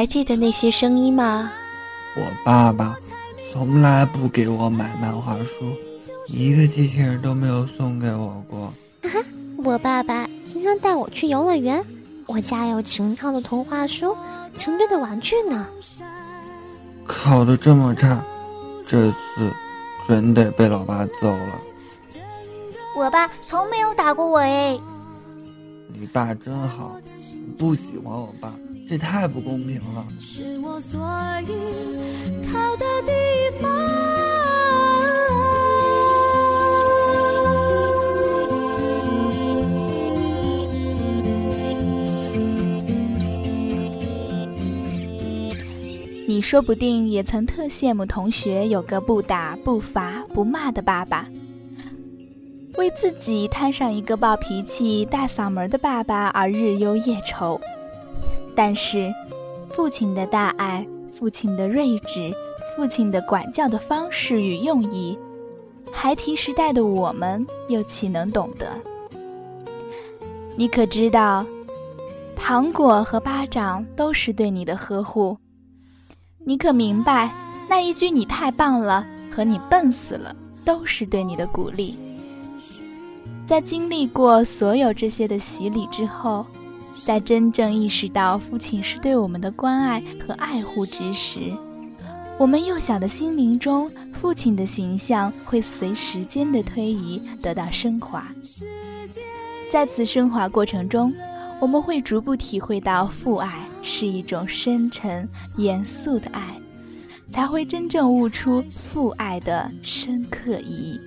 还记得那些声音吗？我爸爸从来不给我买漫画书，一个机器人都没有送给我过。我爸爸经常带我去游乐园，我家有秦朝的童话书、秦队的玩具呢。考得这么差，这次准得被老爸揍了。我爸从没有打过我哎。你爸真好，不喜欢我爸，这太不公平了。是我所以靠的地方。你说不定也曾特羡慕同学有个不打不罚不骂的爸爸，为自己摊上一个暴脾气、大嗓门的爸爸而日忧夜愁。但是，父亲的大爱、父亲的睿智、父亲的管教的方式与用意，孩提时代的我们又岂能懂得？你可知道，糖果和巴掌都是对你的呵护。你可明白，那一句“你太棒了”和“你笨死了”都是对你的鼓励。在经历过所有这些的洗礼之后，在真正意识到父亲是对我们的关爱和爱护之时，我们幼小的心灵中，父亲的形象会随时间的推移得到升华。在此升华过程中，我们会逐步体会到父爱。是一种深沉、严肃的爱，才会真正悟出父爱的深刻意义。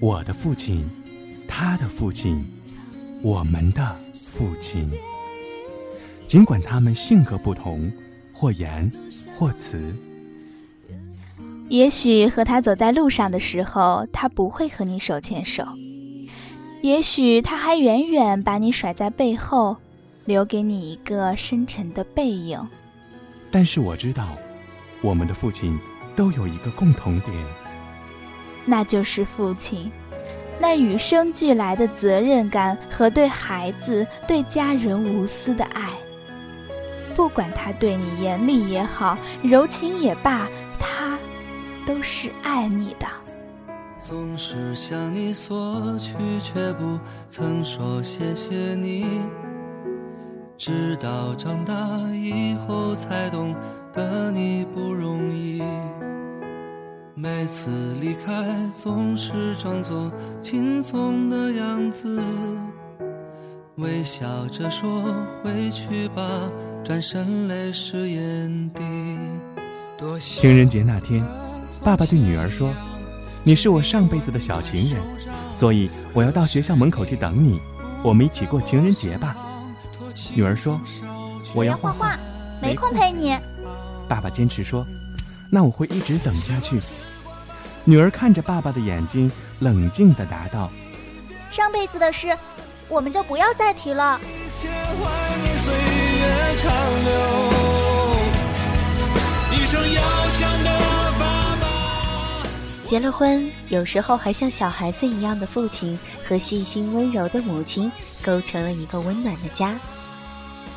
我的父亲，他的父亲，我们的父亲，尽管他们性格不同，或严或慈。也许和他走在路上的时候，他不会和你手牵手；也许他还远远把你甩在背后。留给你一个深沉的背影。但是我知道，我们的父亲都有一个共同点，那就是父亲那与生俱来的责任感和对孩子、对家人无私的爱。不管他对你严厉也好，柔情也罢，他都是爱你的。总是向你索取，却不曾说谢谢你。直到长大以后才懂得你不容易，每次离开总是装作轻松的样子，微笑着说回去吧，转身泪湿眼底。情人节那天，爸爸对女儿说：“你是我上辈子的小情人，所以我要到学校门口去等你，我们一起过情人节吧。”女儿说：“我要画画，没空陪你。”爸爸坚持说：“那我会一直等下去。”女儿看着爸爸的眼睛，冷静地答道：“上辈子的事，我们就不要再提了。”结了婚，有时候还像小孩子一样的父亲和细心温柔的母亲，构成了一个温暖的家。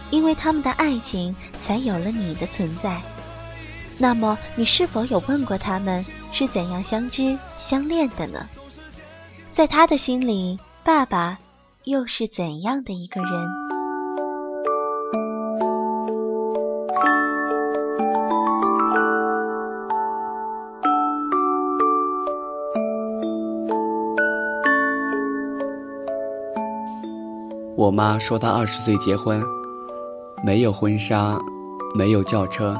因为他们的爱情，才有了你的存在。那么，你是否有问过他们是怎样相知相恋的呢？在他的心里，爸爸又是怎样的一个人？我妈说她二十岁结婚。没有婚纱，没有轿车，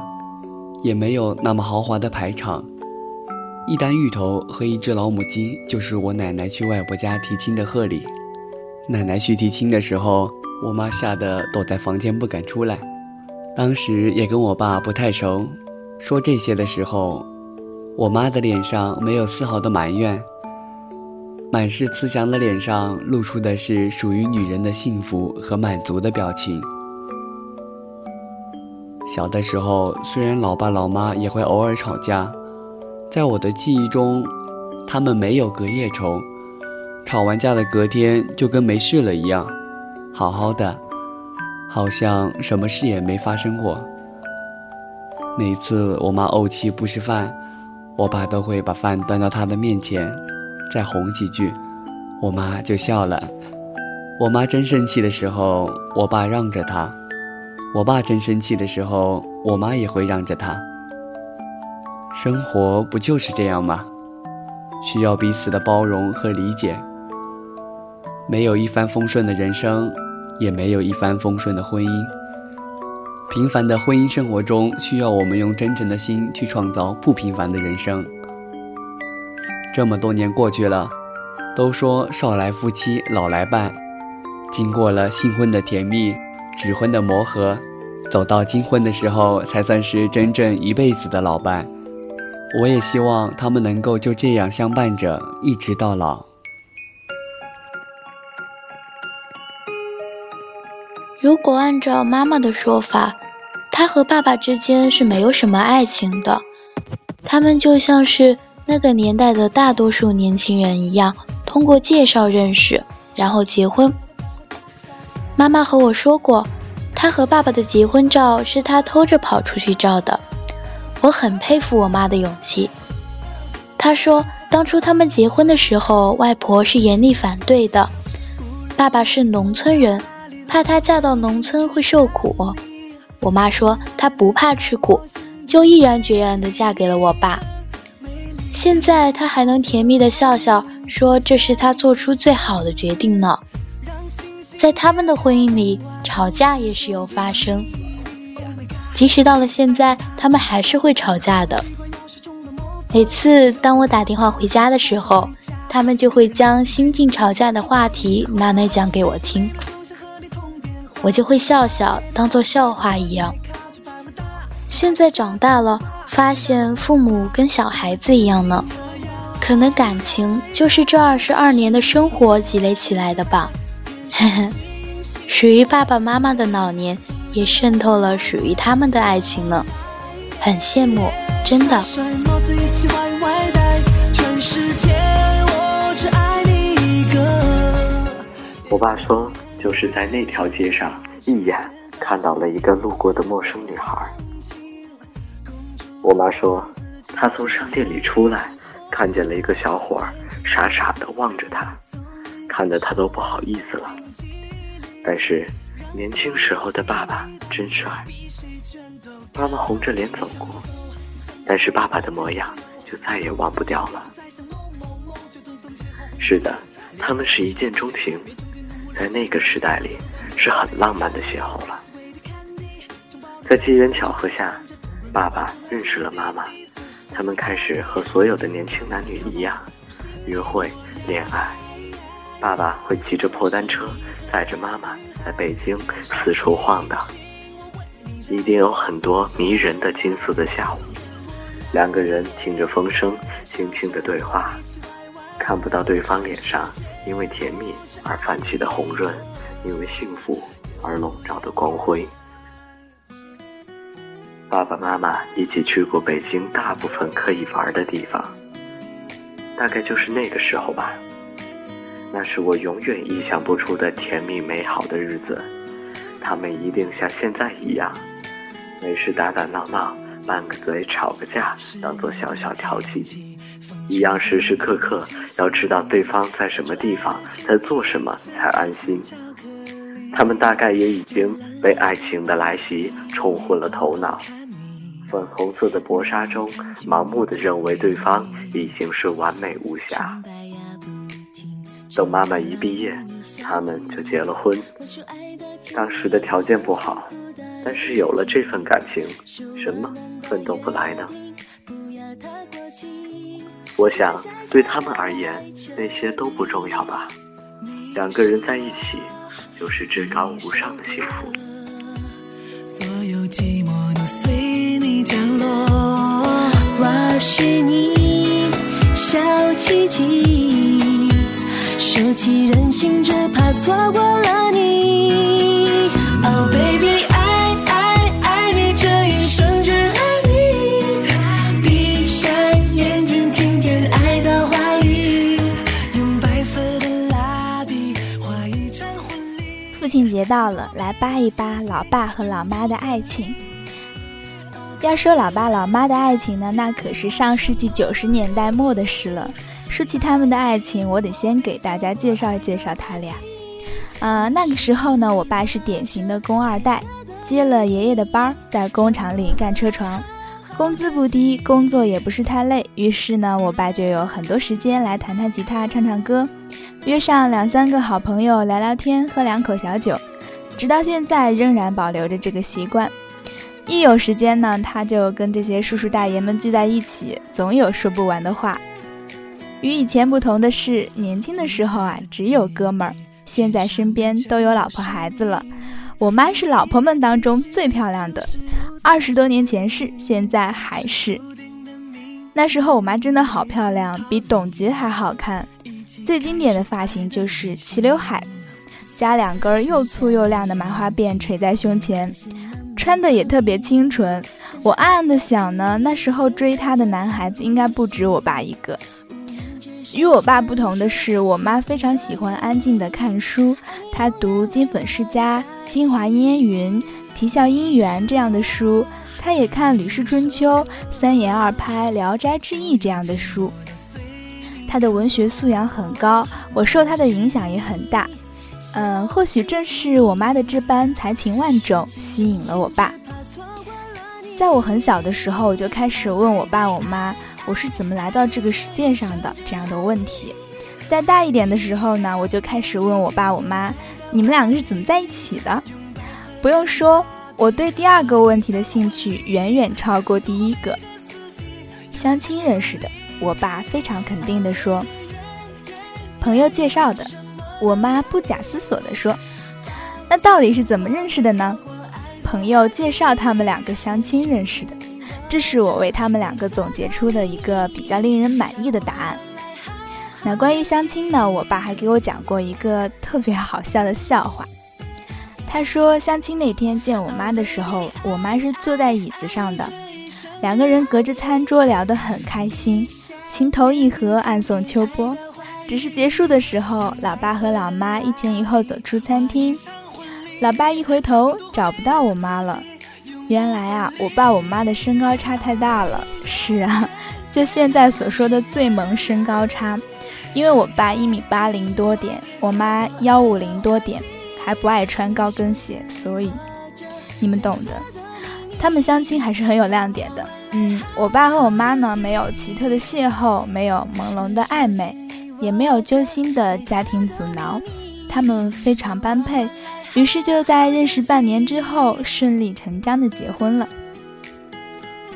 也没有那么豪华的排场。一担芋头和一只老母鸡，就是我奶奶去外婆家提亲的贺礼。奶奶去提亲的时候，我妈吓得躲在房间不敢出来。当时也跟我爸不太熟，说这些的时候，我妈的脸上没有丝毫的埋怨，满是慈祥的脸上露出的是属于女人的幸福和满足的表情。小的时候，虽然老爸老妈也会偶尔吵架，在我的记忆中，他们没有隔夜仇，吵完架的隔天就跟没事了一样，好好的，好像什么事也没发生过。每次我妈怄气不吃饭，我爸都会把饭端到她的面前，再哄几句，我妈就笑了。我妈真生气的时候，我爸让着她；我爸真生气的时候，我妈也会让着他。生活不就是这样吗？需要彼此的包容和理解。没有一帆风顺的人生，也没有一帆风顺的婚姻。平凡的婚姻生活中，需要我们用真诚的心去创造不平凡的人生。这么多年过去了，都说少来夫妻老来伴。经过了新婚的甜蜜，指婚的磨合，走到金婚的时候，才算是真正一辈子的老伴。我也希望他们能够就这样相伴着，一直到老。如果按照妈妈的说法，她和爸爸之间是没有什么爱情的，他们就像是那个年代的大多数年轻人一样，通过介绍认识，然后结婚。妈妈和我说过，她和爸爸的结婚照是她偷着跑出去照的。我很佩服我妈的勇气。她说，当初他们结婚的时候，外婆是严厉反对的。爸爸是农村人，怕她嫁到农村会受苦。我妈说她不怕吃苦，就毅然决然地嫁给了我爸。现在她还能甜蜜地笑笑，说这是她做出最好的决定呢。在他们的婚姻里，吵架也时有发生。即使到了现在，他们还是会吵架的。每次当我打电话回家的时候，他们就会将新近吵架的话题拿来讲给我听，我就会笑笑，当做笑话一样。现在长大了，发现父母跟小孩子一样呢，可能感情就是这二十二年的生活积累起来的吧。呵呵，属于爸爸妈妈的老年，也渗透了属于他们的爱情呢，很羡慕，真的。我爸说，就是在那条街上，一眼看到了一个路过的陌生女孩。我妈说，她从商店里出来，看见了一个小伙儿，傻傻的望着她。看得他都不好意思了，但是年轻时候的爸爸真帅。妈妈红着脸走过，但是爸爸的模样就再也忘不掉了。是的，他们是一见钟情，在那个时代里是很浪漫的邂逅了。在机缘巧合下，爸爸认识了妈妈，他们开始和所有的年轻男女一样，约会、恋爱。爸爸会骑着破单车载着妈妈在北京四处晃荡，一定有很多迷人的金色的下午。两个人听着风声，轻轻的对话，看不到对方脸上因为甜蜜而泛起的红润，因为幸福而笼罩的光辉。爸爸妈妈一起去过北京大部分可以玩的地方，大概就是那个时候吧。那是我永远意想不出的甜蜜美好的日子，他们一定像现在一样，没事打打闹闹，拌个嘴，吵个架，当做小小调剂，一样时时刻刻要知道对方在什么地方，在做什么才安心。他们大概也已经被爱情的来袭冲昏了头脑，粉红色的薄纱中，盲目的认为对方已经是完美无瑕。等妈妈一毕业，他们就结了婚。当时的条件不好，但是有了这份感情，什么奋斗不来呢？我想，对他们而言，那些都不重要吧。两个人在一起，就是至高无上的幸福。所有寂寞都随你降落，我是你小奇迹。舍弃任性，只怕错过了你。Oh baby，爱爱爱你这一生，只爱你。闭上眼睛，听见爱的话语。用白色的蜡笔画一场婚礼。父亲节到了，来扒一扒老爸和老妈的爱情。要说老爸老妈的爱情呢，那可是上世纪九十年代末的事了。说起他们的爱情，我得先给大家介绍介绍他俩。啊，那个时候呢，我爸是典型的工二代，接了爷爷的班儿，在工厂里干车床，工资不低，工作也不是太累。于是呢，我爸就有很多时间来弹弹吉他、唱唱歌，约上两三个好朋友聊聊天、喝两口小酒，直到现在仍然保留着这个习惯。一有时间呢，他就跟这些叔叔大爷们聚在一起，总有说不完的话。与以前不同的是，年轻的时候啊，只有哥们儿，现在身边都有老婆孩子了。我妈是老婆们当中最漂亮的，二十多年前是，现在还是。那时候我妈真的好漂亮，比董洁还好看。最经典的发型就是齐刘海，加两根又粗又亮的麻花辫垂在胸前。穿的也特别清纯，我暗暗的想呢，那时候追她的男孩子应该不止我爸一个。与我爸不同的是，我妈非常喜欢安静的看书，她读《金粉世家》《京华烟云》《啼笑姻缘》这样的书，她也看《吕氏春秋》《三言二拍》《聊斋志异》这样的书。她的文学素养很高，我受她的影响也很大。嗯，或许正是我妈的这般才情万种吸引了我爸。在我很小的时候，我就开始问我爸我妈，我是怎么来到这个世界上的这样的问题。再大一点的时候呢，我就开始问我爸我妈，你们两个是怎么在一起的？不用说，我对第二个问题的兴趣远远超过第一个。相亲认识的，我爸非常肯定地说，朋友介绍的。我妈不假思索地说：“那到底是怎么认识的呢？”朋友介绍他们两个相亲认识的，这是我为他们两个总结出的一个比较令人满意的答案。那关于相亲呢，我爸还给我讲过一个特别好笑的笑话。他说，相亲那天见我妈的时候，我妈是坐在椅子上的，两个人隔着餐桌聊得很开心，情投意合，暗送秋波。只是结束的时候，老爸和老妈一前一后走出餐厅。老爸一回头找不到我妈了。原来啊，我爸我妈的身高差太大了。是啊，就现在所说的最萌身高差。因为我爸一米八零多点，我妈幺五零多点，还不爱穿高跟鞋，所以你们懂的。他们相亲还是很有亮点的。嗯，我爸和我妈呢，没有奇特的邂逅，没有朦胧的暧昧。也没有揪心的家庭阻挠，他们非常般配，于是就在认识半年之后顺理成章的结婚了。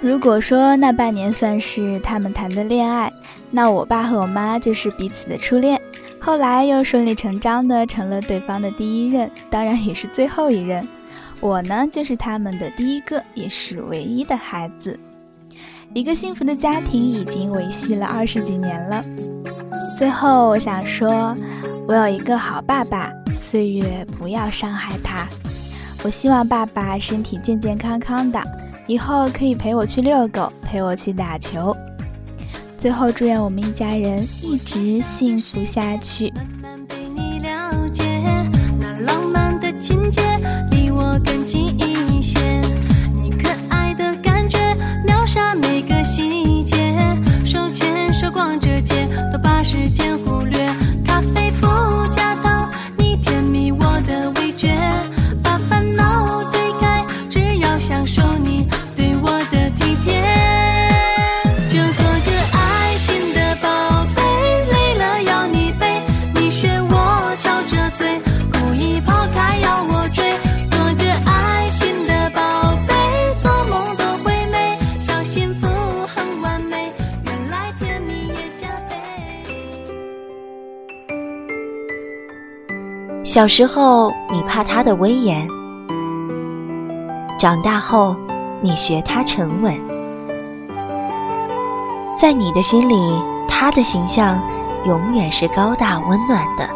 如果说那半年算是他们谈的恋爱，那我爸和我妈就是彼此的初恋，后来又顺理成章的成了对方的第一任，当然也是最后一任。我呢，就是他们的第一个，也是唯一的孩子。一个幸福的家庭已经维系了二十几年了。最后，我想说，我有一个好爸爸，岁月不要伤害他。我希望爸爸身体健健康康的，以后可以陪我去遛狗，陪我去打球。最后，祝愿我们一家人一直幸福下去。时间小时候，你怕他的威严；长大后，你学他沉稳。在你的心里，他的形象永远是高大温暖的；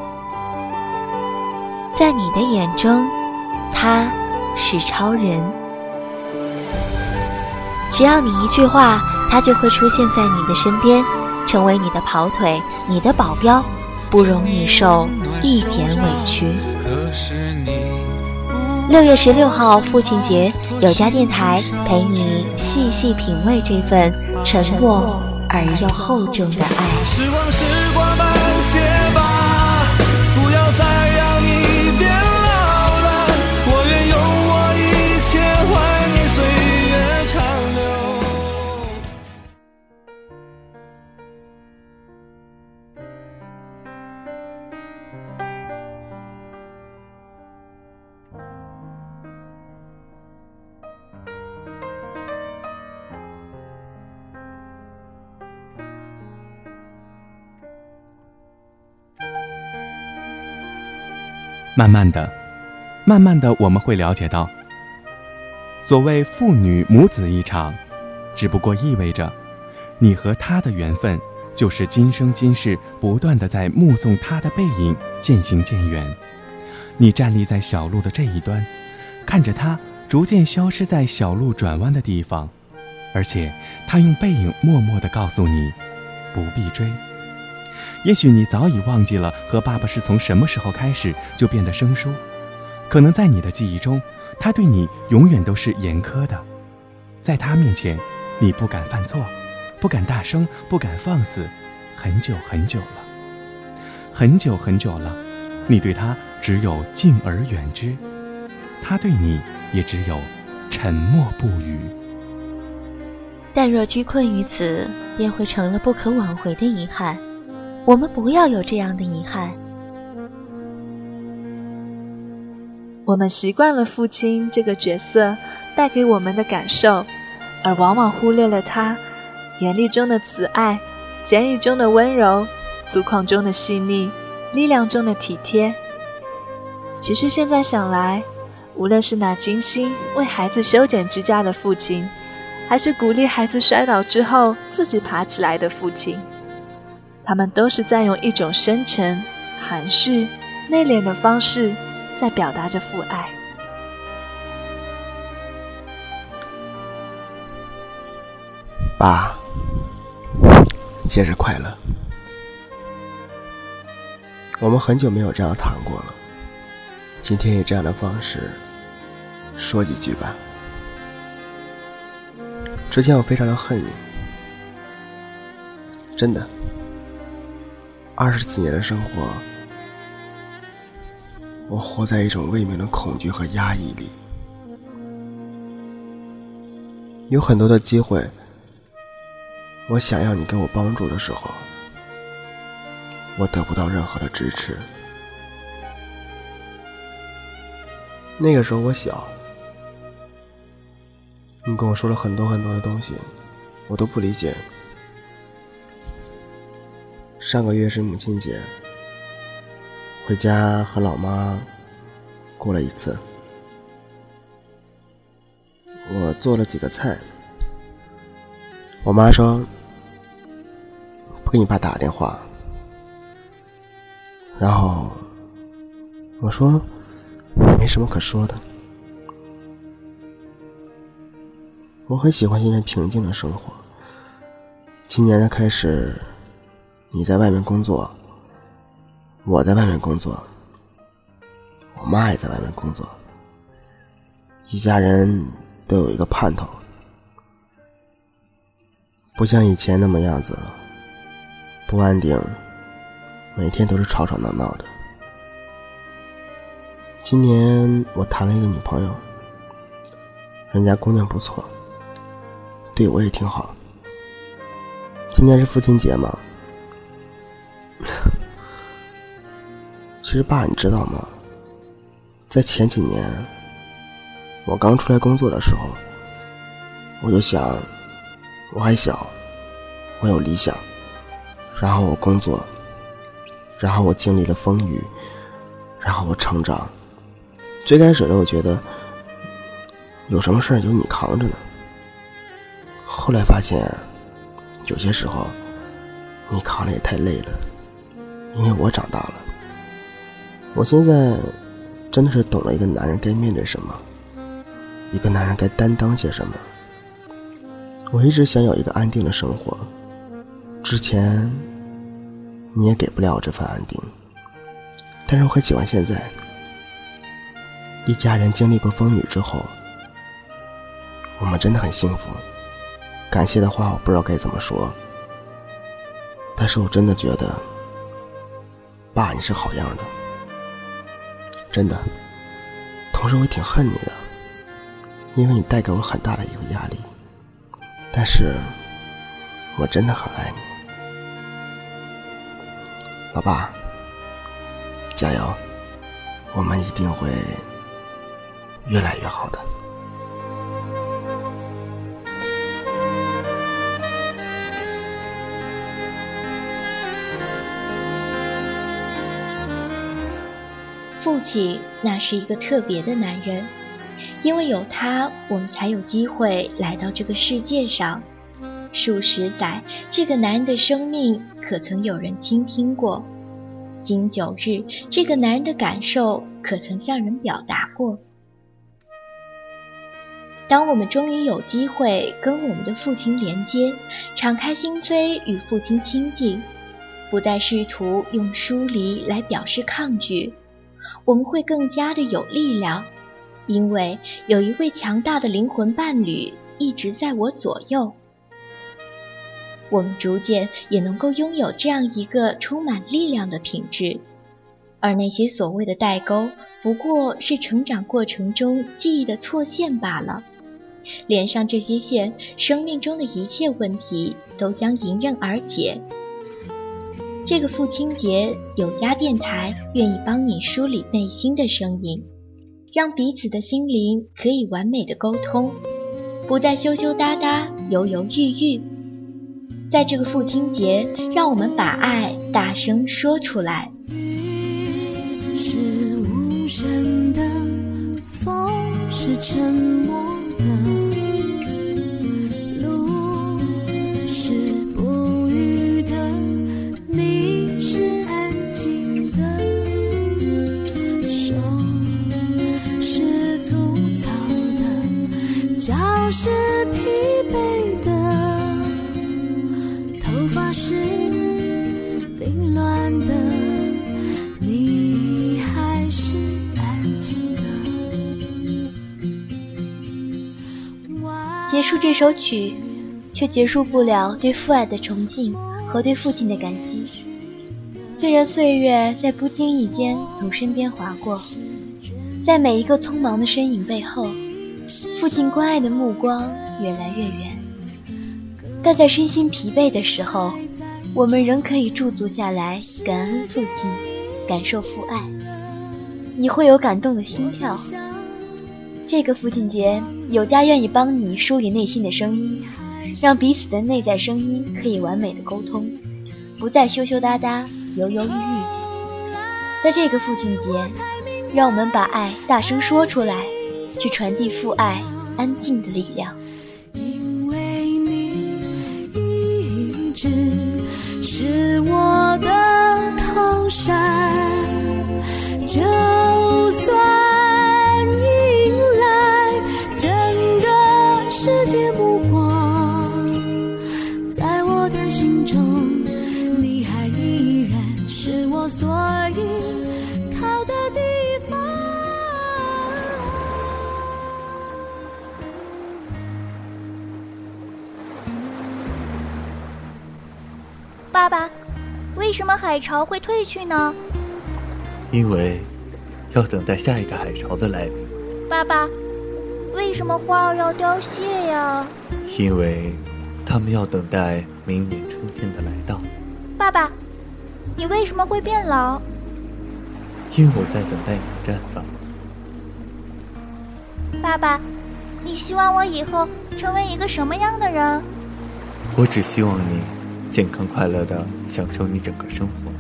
在你的眼中，他是超人。只要你一句话，他就会出现在你的身边，成为你的跑腿，你的保镖。不容你受一点委屈。六月十六号父亲节，有家电台陪你细细品味这份沉默而又厚重的爱。慢慢的，慢慢的，我们会了解到，所谓父女母子一场，只不过意味着，你和他的缘分，就是今生今世不断的在目送他的背影渐行渐远。你站立在小路的这一端，看着他逐渐消失在小路转弯的地方，而且他用背影默默的告诉你，不必追。也许你早已忘记了和爸爸是从什么时候开始就变得生疏，可能在你的记忆中，他对你永远都是严苛的，在他面前，你不敢犯错，不敢大声，不敢放肆，很久很久了，很久很久了，你对他只有敬而远之，他对你也只有沉默不语。但若拘困于此，便会成了不可挽回的遗憾。我们不要有这样的遗憾。我们习惯了父亲这个角色带给我们的感受，而往往忽略了他严厉中的慈爱、简语中的温柔、粗犷中的细腻、力量中的体贴。其实现在想来，无论是那精心为孩子修剪指甲的父亲，还是鼓励孩子摔倒之后自己爬起来的父亲。他们都是在用一种深沉、含蓄、内敛的方式，在表达着父爱。爸，节日快乐！我们很久没有这样谈过了，今天以这样的方式说几句吧。之前我非常的恨你，真的。二十几年的生活，我活在一种未明的恐惧和压抑里。有很多的机会，我想要你给我帮助的时候，我得不到任何的支持。那个时候我小，你跟我说了很多很多的东西，我都不理解。上个月是母亲节，回家和老妈过了一次。我做了几个菜，我妈说不给你爸打电话，然后我说没什么可说的，我很喜欢现在平静的生活。今年的开始。你在外面工作，我在外面工作，我妈也在外面工作，一家人都有一个盼头，不像以前那么样子了，不安定，每天都是吵吵闹闹的。今年我谈了一个女朋友，人家姑娘不错，对我也挺好。今天是父亲节嘛。其实，爸，你知道吗？在前几年，我刚出来工作的时候，我就想，我还小，我有理想，然后我工作，然后我经历了风雨，然后我成长。最开始的，我觉得有什么事儿有你扛着呢。后来发现，有些时候你扛着也太累了，因为我长大了。我现在真的是懂了一个男人该面对什么，一个男人该担当些什么。我一直想有一个安定的生活，之前你也给不了我这份安定，但是我很喜欢现在，一家人经历过风雨之后，我们真的很幸福。感谢的话我不知道该怎么说，但是我真的觉得，爸你是好样的，真的。同时我挺恨你的，因为你带给我很大的一个压力。但是，我真的很爱你，老爸，加油，我们一定会越来越好的。父亲，那是一个特别的男人，因为有他，我们才有机会来到这个世界上。数十载，这个男人的生命可曾有人倾听过？经九日，这个男人的感受可曾向人表达过？当我们终于有机会跟我们的父亲连接，敞开心扉与父亲亲近，不再试图用疏离来表示抗拒。我们会更加的有力量，因为有一位强大的灵魂伴侣一直在我左右。我们逐渐也能够拥有这样一个充满力量的品质，而那些所谓的代沟，不过是成长过程中记忆的错线罢了。连上这些线，生命中的一切问题都将迎刃而解。这个父亲节，有家电台愿意帮你梳理内心的声音，让彼此的心灵可以完美的沟通，不再羞羞答答、犹犹豫豫。在这个父亲节，让我们把爱大声说出来。是无声的，风是沉默束这首曲，却结束不了对父爱的崇敬和对父亲的感激。虽然岁月在不经意间从身边划过，在每一个匆忙的身影背后，父亲关爱的目光越来越远。但在身心疲惫的时候，我们仍可以驻足下来，感恩父亲，感受父爱。你会有感动的心跳。这个父亲节，有家愿意帮你梳理内心的声音，让彼此的内在声音可以完美的沟通，不再羞羞答答、犹犹豫豫。在这个父亲节，让我们把爱大声说出来，去传递父爱安静的力量。因为你一直是我的靠山，爸爸，为什么海潮会退去呢？因为要等待下一个海潮的来临。爸爸，为什么花儿要凋谢呀？因为他们要等待明年春天的来到。爸爸，你为什么会变老？因为我在等待你的绽放。爸爸，你希望我以后成为一个什么样的人？我只希望你。健康快乐的享受你整个生活。